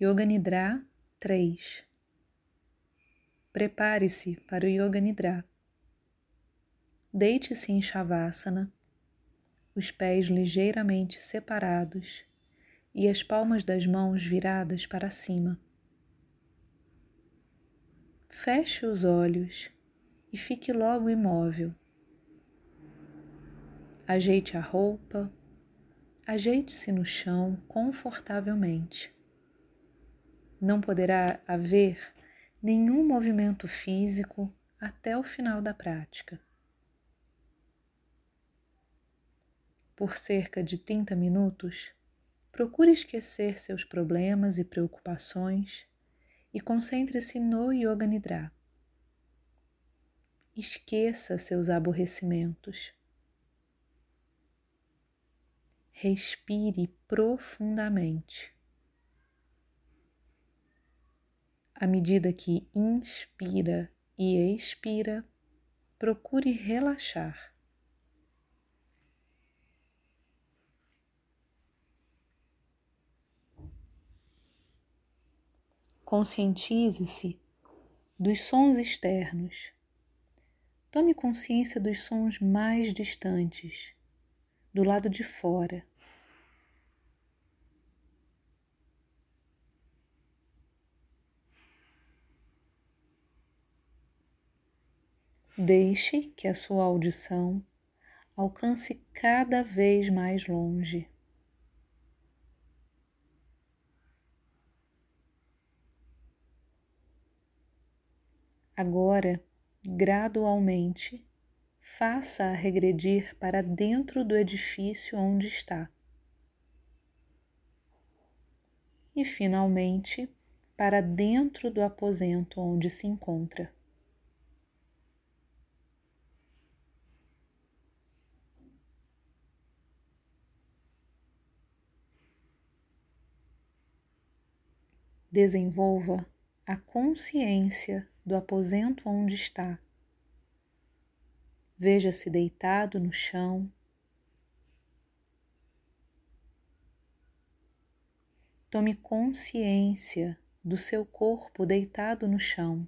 Yoga Nidra 3 Prepare-se para o Yoga Nidra. Deite-se em Shavasana, os pés ligeiramente separados e as palmas das mãos viradas para cima. Feche os olhos e fique logo imóvel. Ajeite a roupa, ajeite-se no chão confortavelmente. Não poderá haver nenhum movimento físico até o final da prática. Por cerca de 30 minutos, procure esquecer seus problemas e preocupações e concentre-se no Yoga Nidra. Esqueça seus aborrecimentos. Respire profundamente. À medida que inspira e expira, procure relaxar. Conscientize-se dos sons externos. Tome consciência dos sons mais distantes, do lado de fora. Deixe que a sua audição alcance cada vez mais longe. Agora, gradualmente, faça-a regredir para dentro do edifício onde está. E, finalmente, para dentro do aposento onde se encontra. Desenvolva a consciência do aposento onde está. Veja-se deitado no chão. Tome consciência do seu corpo deitado no chão.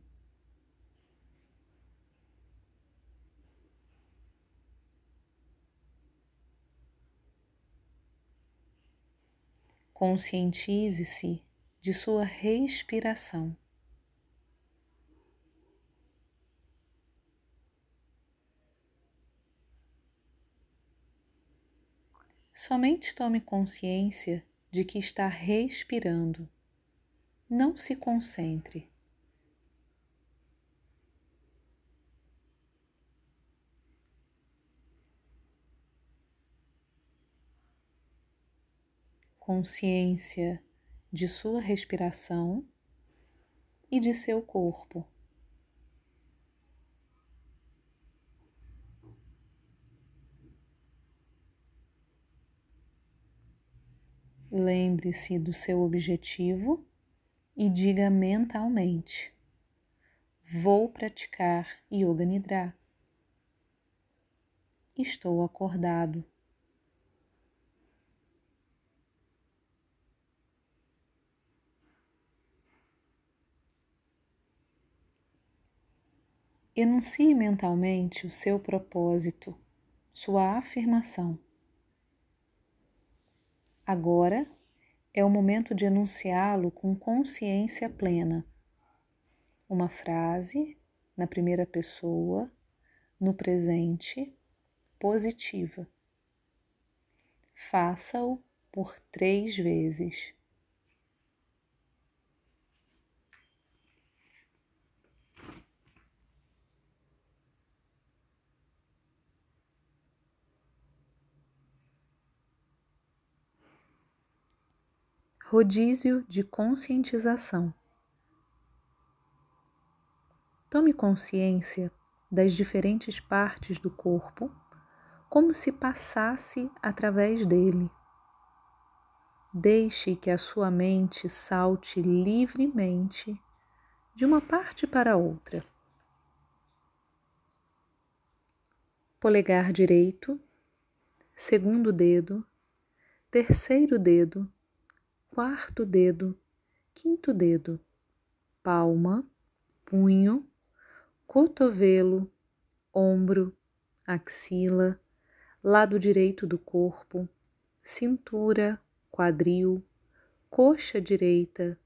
Conscientize-se de sua respiração. Somente tome consciência de que está respirando. Não se concentre. Consciência de sua respiração e de seu corpo. Lembre-se do seu objetivo e diga mentalmente: Vou praticar Yoga Nidra. Estou acordado. Enuncie mentalmente o seu propósito, sua afirmação. Agora é o momento de enunciá-lo com consciência plena. Uma frase na primeira pessoa, no presente, positiva. Faça-o por três vezes. Rodízio de conscientização. Tome consciência das diferentes partes do corpo como se passasse através dele. Deixe que a sua mente salte livremente de uma parte para outra. Polegar direito, segundo dedo, terceiro dedo quarto dedo, quinto dedo, palma, punho, cotovelo, ombro, axila, lado direito do corpo, cintura, quadril, coxa direita,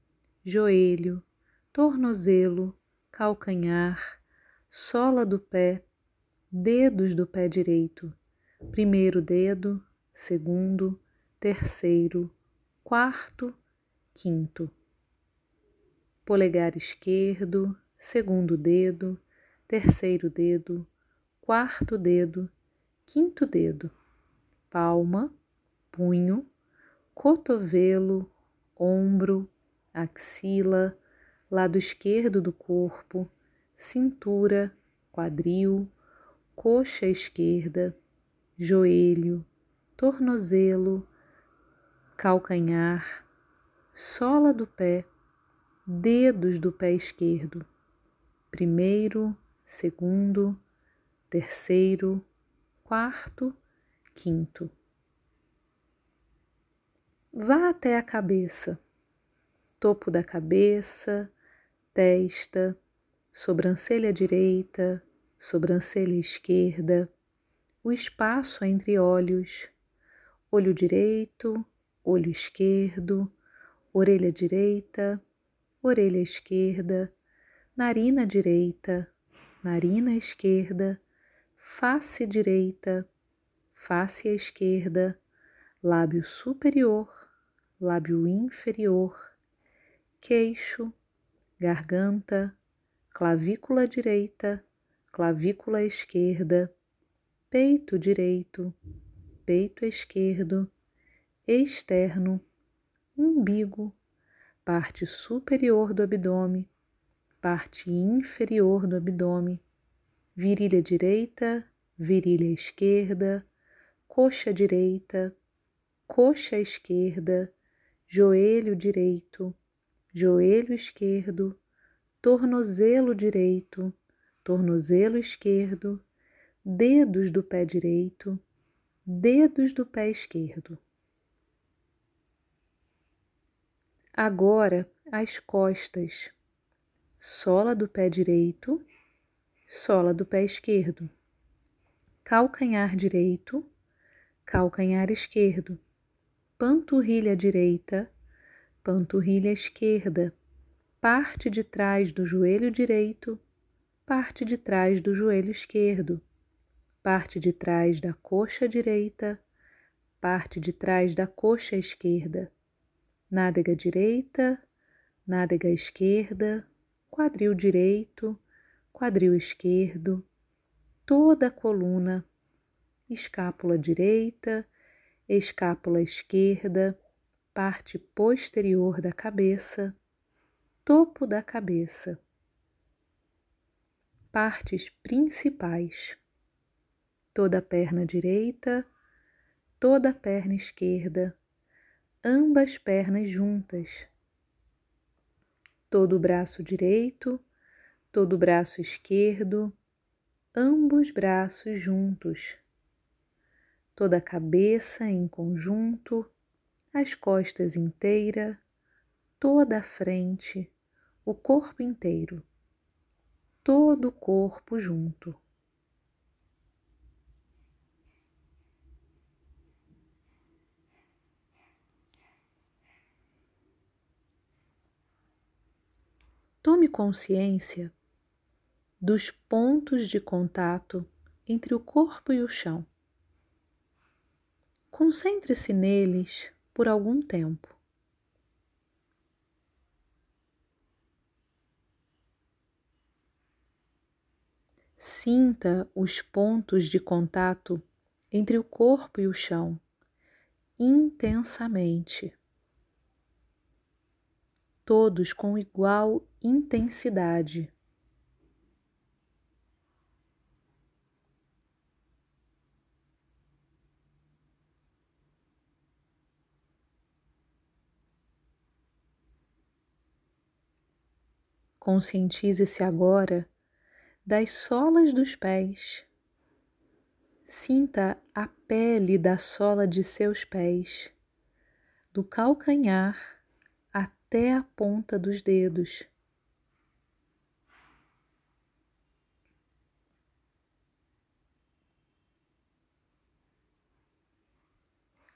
joelho, tornozelo, calcanhar, sola do pé, dedos do pé direito, primeiro dedo, segundo, terceiro, quarto, quinto. Polegar esquerdo, segundo dedo, terceiro dedo, quarto dedo, quinto dedo, palma, punho, cotovelo, ombro, axila, lado esquerdo do corpo, cintura, quadril, coxa esquerda, joelho, tornozelo, calcanhar, sola do pé, dedos do pé esquerdo, primeiro, segundo, terceiro, quarto, quinto. Vá até a cabeça, topo da cabeça, testa, sobrancelha direita, sobrancelha esquerda, o espaço entre olhos, olho direito, olho esquerdo, orelha direita, orelha esquerda, narina direita, narina esquerda, face direita, face esquerda, lábio superior, lábio inferior, queixo, garganta, clavícula direita, clavícula esquerda, peito direito, peito esquerdo, externo, umbigo, parte superior do abdômen, parte inferior do abdômen, virilha direita, virilha esquerda, coxa direita, coxa esquerda, joelho direito, joelho esquerdo, tornozelo direito, tornozelo esquerdo, dedos do pé direito, dedos do pé esquerdo. Agora as costas, sola do pé direito, sola do pé esquerdo, calcanhar direito, calcanhar esquerdo, panturrilha direita, panturrilha esquerda, parte de trás do joelho direito, parte de trás do joelho esquerdo. Parte de trás da coxa direita, parte de trás da coxa esquerda, nádega direita, nádega esquerda, quadril direito, quadril esquerdo, toda a coluna, escápula direita, escápula esquerda, parte posterior da cabeça, topo da cabeça, partes principais. Toda a perna direita, toda a perna esquerda, ambas pernas juntas, todo o braço direito, todo o braço esquerdo, ambos braços juntos, toda a cabeça em conjunto, as costas inteira, toda a frente, o corpo inteiro, todo o corpo junto. Tome consciência dos pontos de contato entre o corpo e o chão. Concentre-se neles por algum tempo. Sinta os pontos de contato entre o corpo e o chão intensamente todos com igual intensidade. Conscientize-se agora das solas dos pés. Sinta a pele da sola de seus pés, do calcanhar até a ponta dos dedos.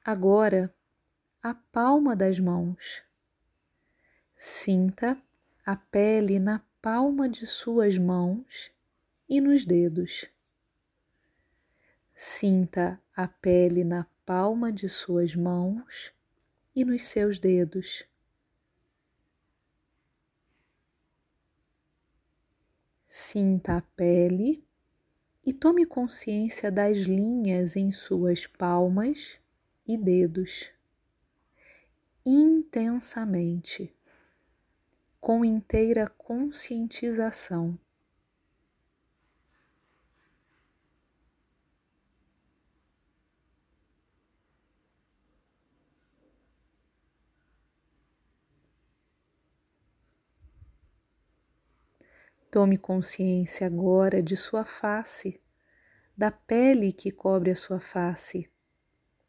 Agora, a palma das mãos. Sinta a pele na palma de suas mãos e nos dedos. Sinta a pele na palma de suas mãos e nos seus dedos. Sinta a pele e tome consciência das linhas em suas palmas e dedos intensamente, com inteira conscientização. Tome consciência agora de sua face, da pele que cobre a sua face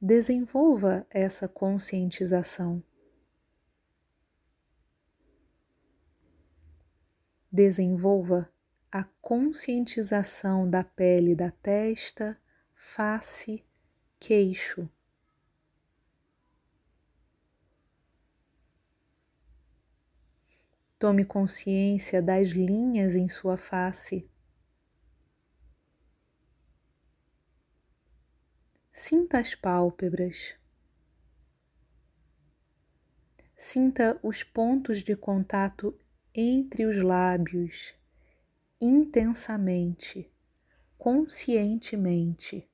Desenvolva essa conscientização. Desenvolva a conscientização da pele da testa, face, queixo. Tome consciência das linhas em sua face. Sinta as pálpebras. Sinta os pontos de contato entre os lábios intensamente, conscientemente.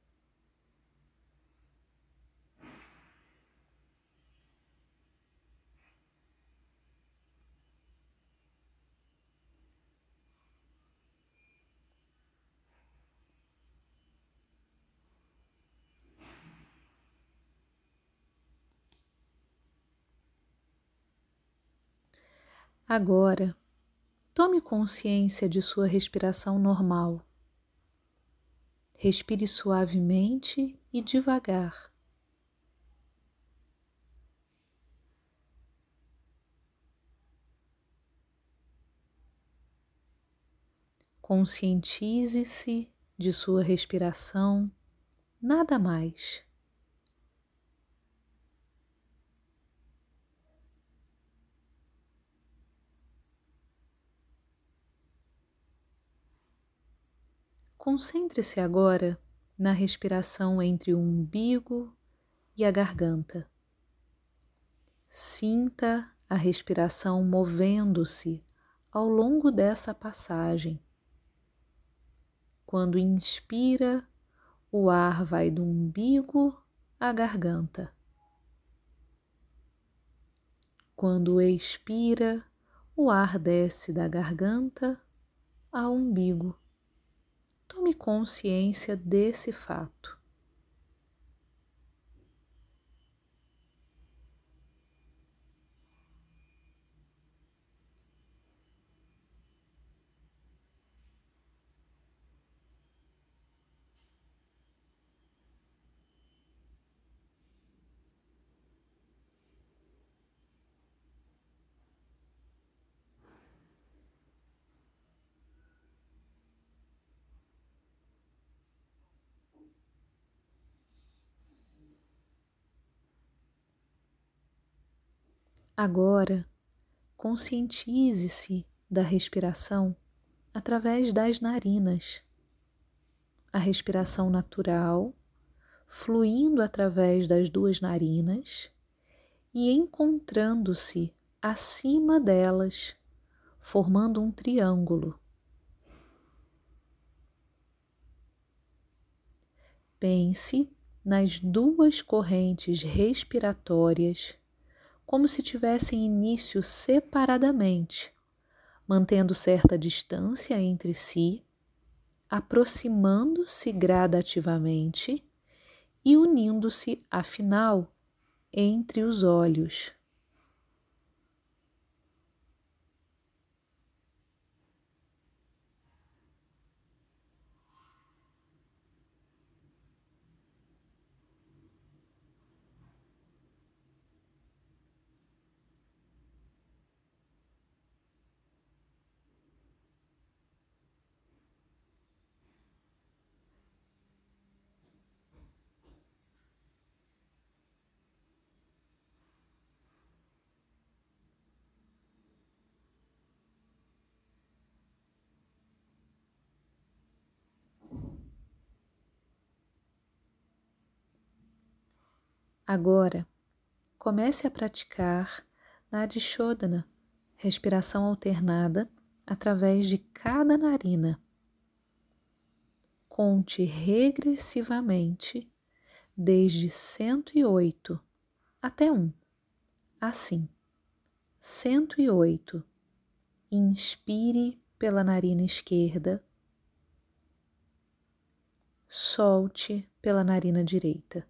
Agora, tome consciência de sua respiração normal. Respire suavemente e devagar. Conscientize-se de sua respiração, nada mais. Concentre-se agora na respiração entre o umbigo e a garganta. Sinta a respiração movendo-se ao longo dessa passagem. Quando inspira, o ar vai do umbigo à garganta. Quando expira, o ar desce da garganta ao umbigo. Tome consciência desse fato. Agora, conscientize-se da respiração através das narinas. A respiração natural, fluindo através das duas narinas e encontrando-se acima delas, formando um triângulo. Pense nas duas correntes respiratórias como se tivessem início separadamente, mantendo certa distância entre si, aproximando-se gradativamente e unindo-se, afinal, entre os olhos. Agora, comece a praticar Nadishodana, respiração alternada através de cada narina. Conte regressivamente desde 108 até 1. Assim, 108. Inspire pela narina esquerda, solte pela narina direita.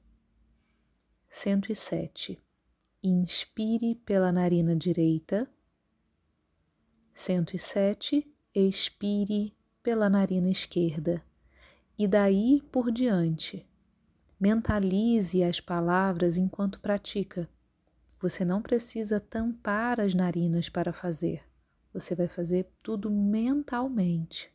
107. Inspire pela narina direita. 107. Expire pela narina esquerda. E daí por diante. Mentalize as palavras enquanto pratica. Você não precisa tampar as narinas para fazer. Você vai fazer tudo mentalmente.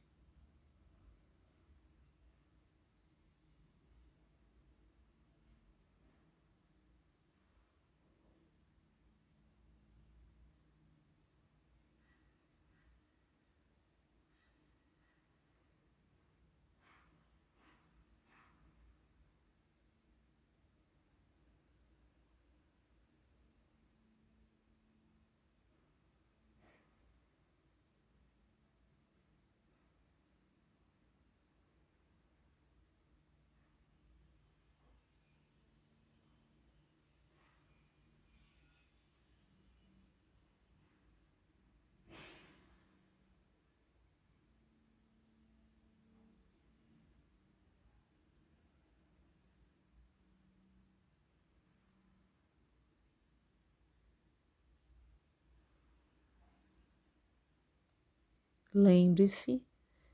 Lembre-se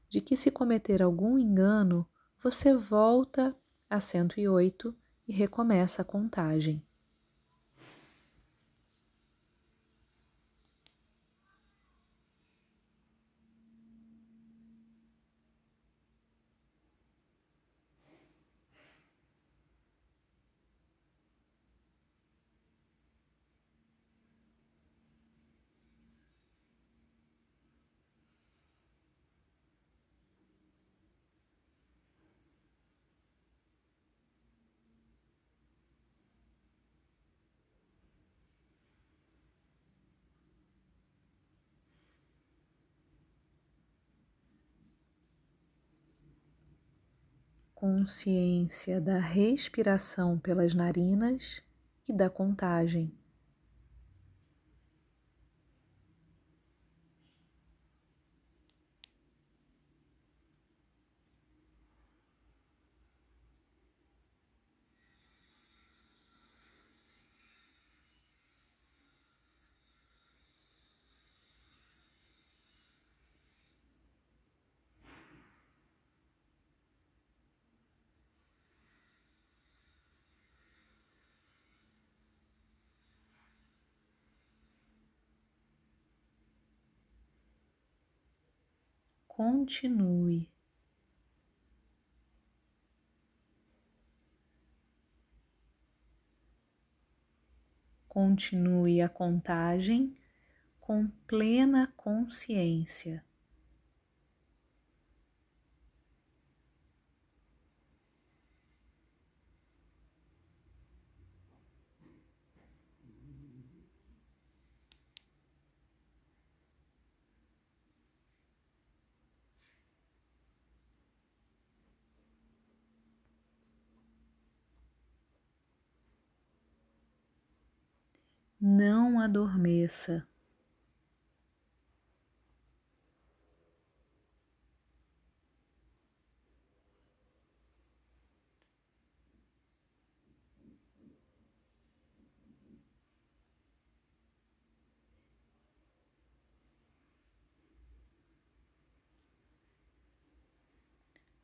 de que se cometer algum engano, você volta a 108 e recomeça a contagem. Consciência da respiração pelas narinas e da contagem. Continue. Continue a contagem com plena consciência. Não adormeça.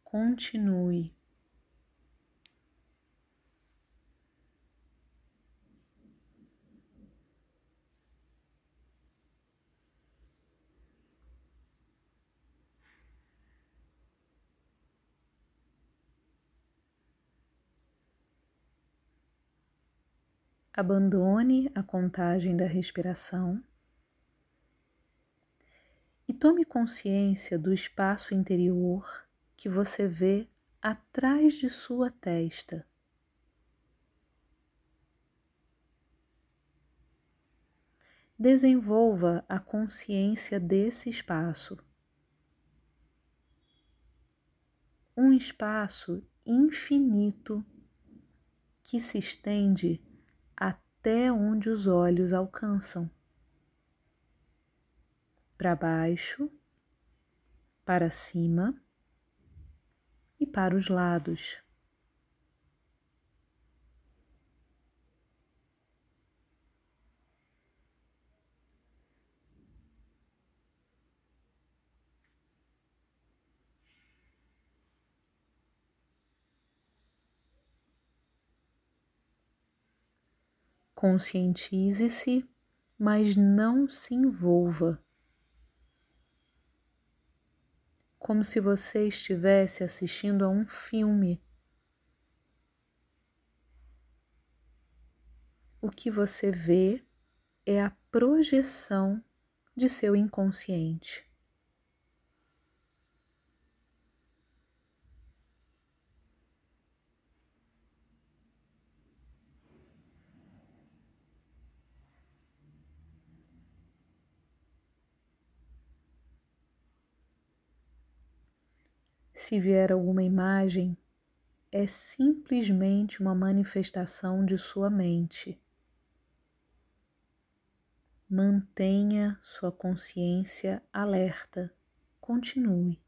Continue. Abandone a contagem da respiração e tome consciência do espaço interior que você vê atrás de sua testa. Desenvolva a consciência desse espaço. Um espaço infinito que se estende até onde os olhos alcançam para baixo, para cima e para os lados. Conscientize-se, mas não se envolva. Como se você estivesse assistindo a um filme. O que você vê é a projeção de seu inconsciente. Se vier alguma imagem, é simplesmente uma manifestação de sua mente. Mantenha sua consciência alerta. Continue.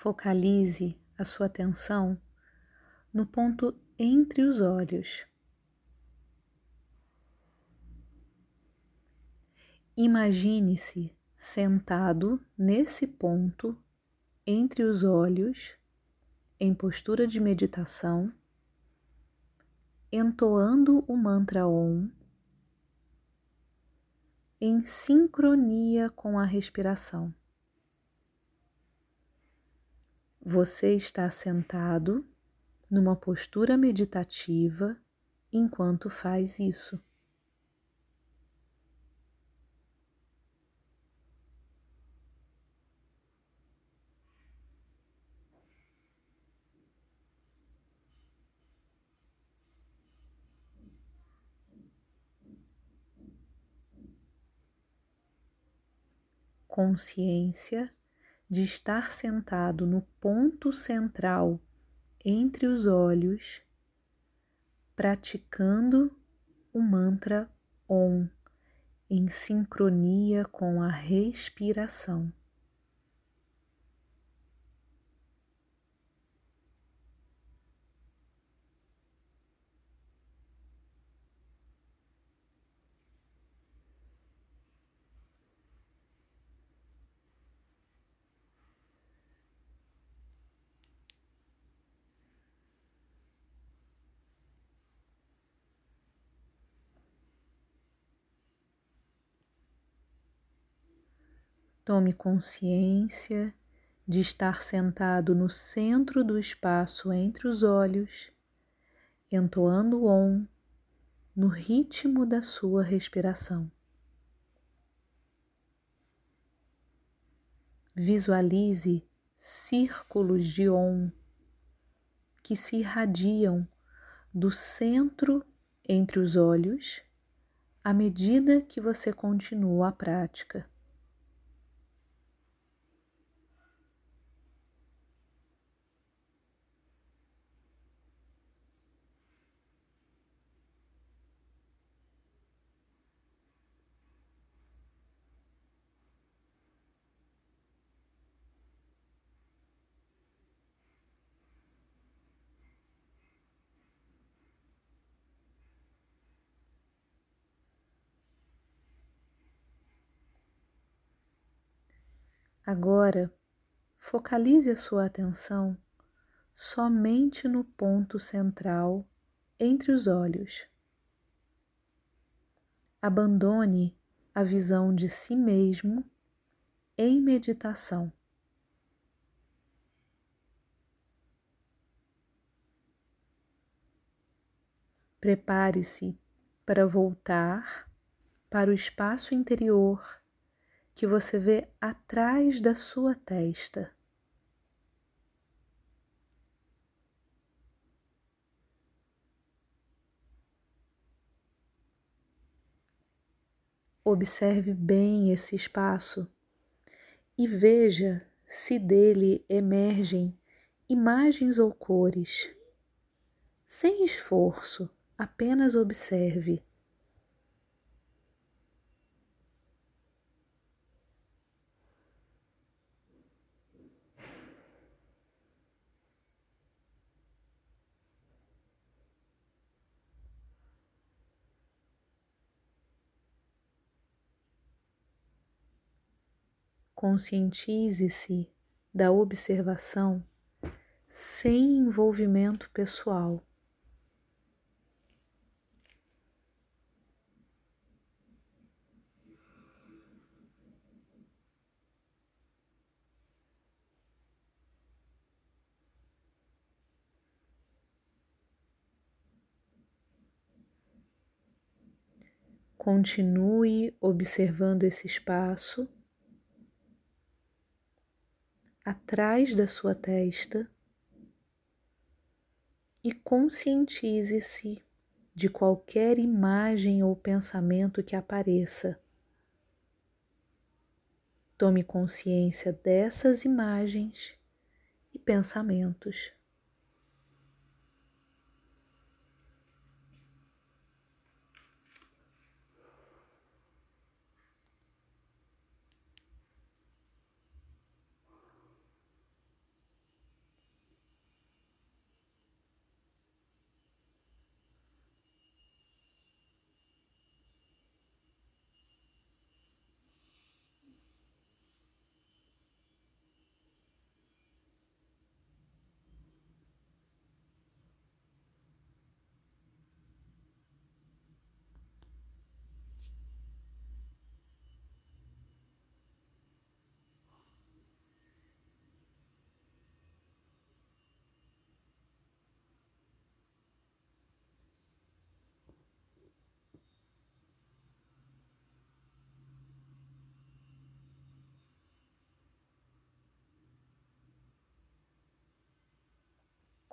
Focalize a sua atenção no ponto entre os olhos. Imagine-se sentado nesse ponto entre os olhos, em postura de meditação, entoando o mantra Om em sincronia com a respiração. Você está sentado numa postura meditativa enquanto faz isso. Consciência de estar sentado no ponto central entre os olhos, praticando o mantra Om em sincronia com a respiração. Tome consciência de estar sentado no centro do espaço entre os olhos, entoando o Om no ritmo da sua respiração. Visualize círculos de Om que se irradiam do centro entre os olhos à medida que você continua a prática. Agora, focalize a sua atenção somente no ponto central entre os olhos. Abandone a visão de si mesmo em meditação. Prepare-se para voltar para o espaço interior que você vê atrás da sua testa. Observe bem esse espaço e veja se dele emergem imagens ou cores. Sem esforço, apenas observe. Conscientize-se da observação sem envolvimento pessoal. Continue observando esse espaço atrás da sua testa e conscientize-se de qualquer imagem ou pensamento que apareça. Tome consciência dessas imagens e pensamentos.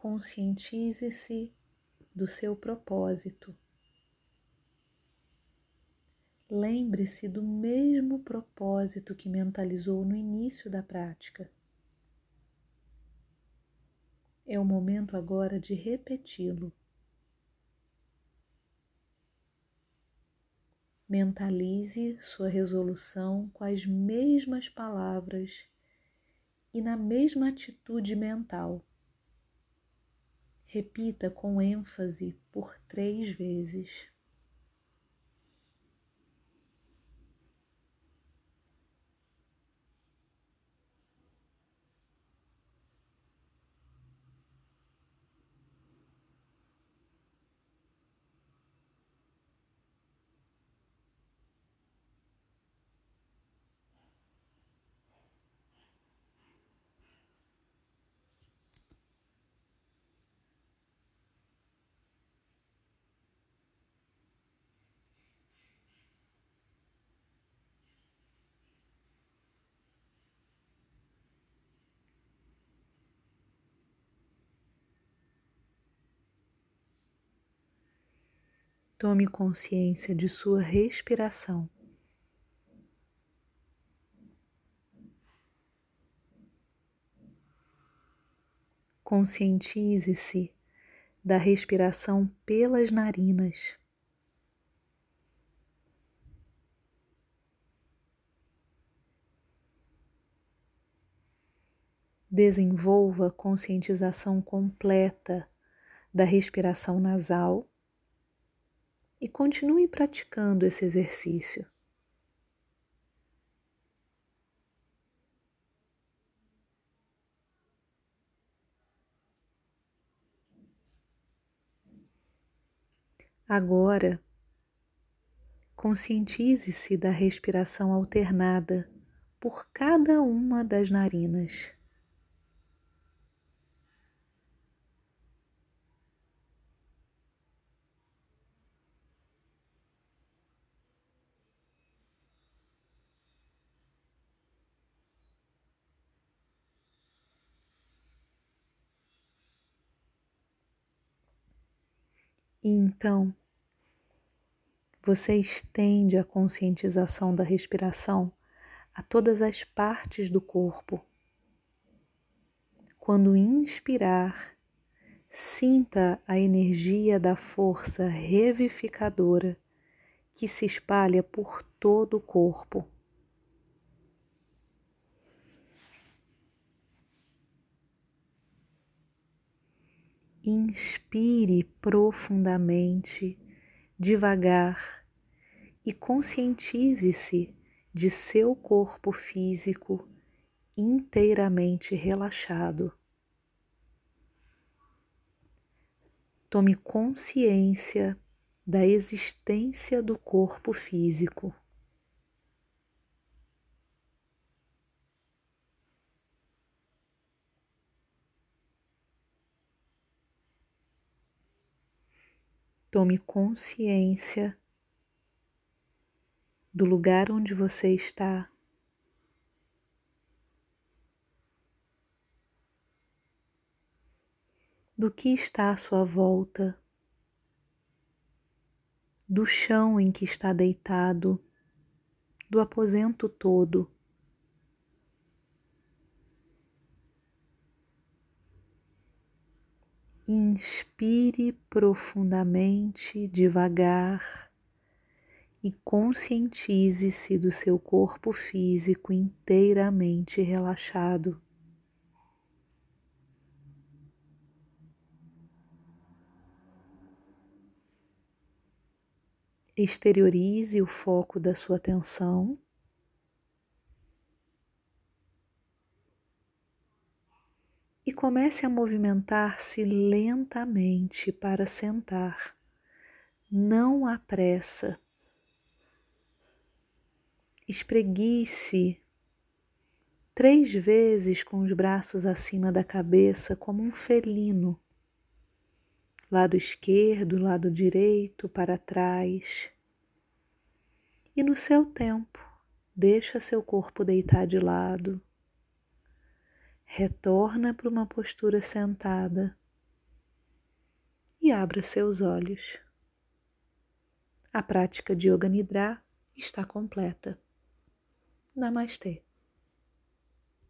Conscientize-se do seu propósito. Lembre-se do mesmo propósito que mentalizou no início da prática. É o momento agora de repeti-lo. Mentalize sua resolução com as mesmas palavras e na mesma atitude mental. Repita com ênfase por três vezes. Tome consciência de sua respiração. Conscientize-se da respiração pelas narinas. Desenvolva conscientização completa da respiração nasal e continue praticando esse exercício. Agora, conscientize-se da respiração alternada por cada uma das narinas. E então, você estende a conscientização da respiração a todas as partes do corpo. Quando inspirar, sinta a energia da força revivificadora que se espalha por todo o corpo. Inspire profundamente, devagar e conscientize-se de seu corpo físico inteiramente relaxado. Tome consciência da existência do corpo físico. Tome consciência do lugar onde você está. Do que está à sua volta, do chão em que está deitado, do aposento todo. Inspire profundamente, devagar e conscientize-se do seu corpo físico inteiramente relaxado. Exteriorize o foco da sua atenção e comece a movimentar-se lentamente para sentar. Não há pressa. Espreguice três vezes com os braços acima da cabeça, como um felino. Lado esquerdo, lado direito, para trás. E no seu tempo, deixa seu corpo deitar de lado retorna para uma postura sentada e abra seus olhos. A prática de Yoga Nidra está completa. Namastê.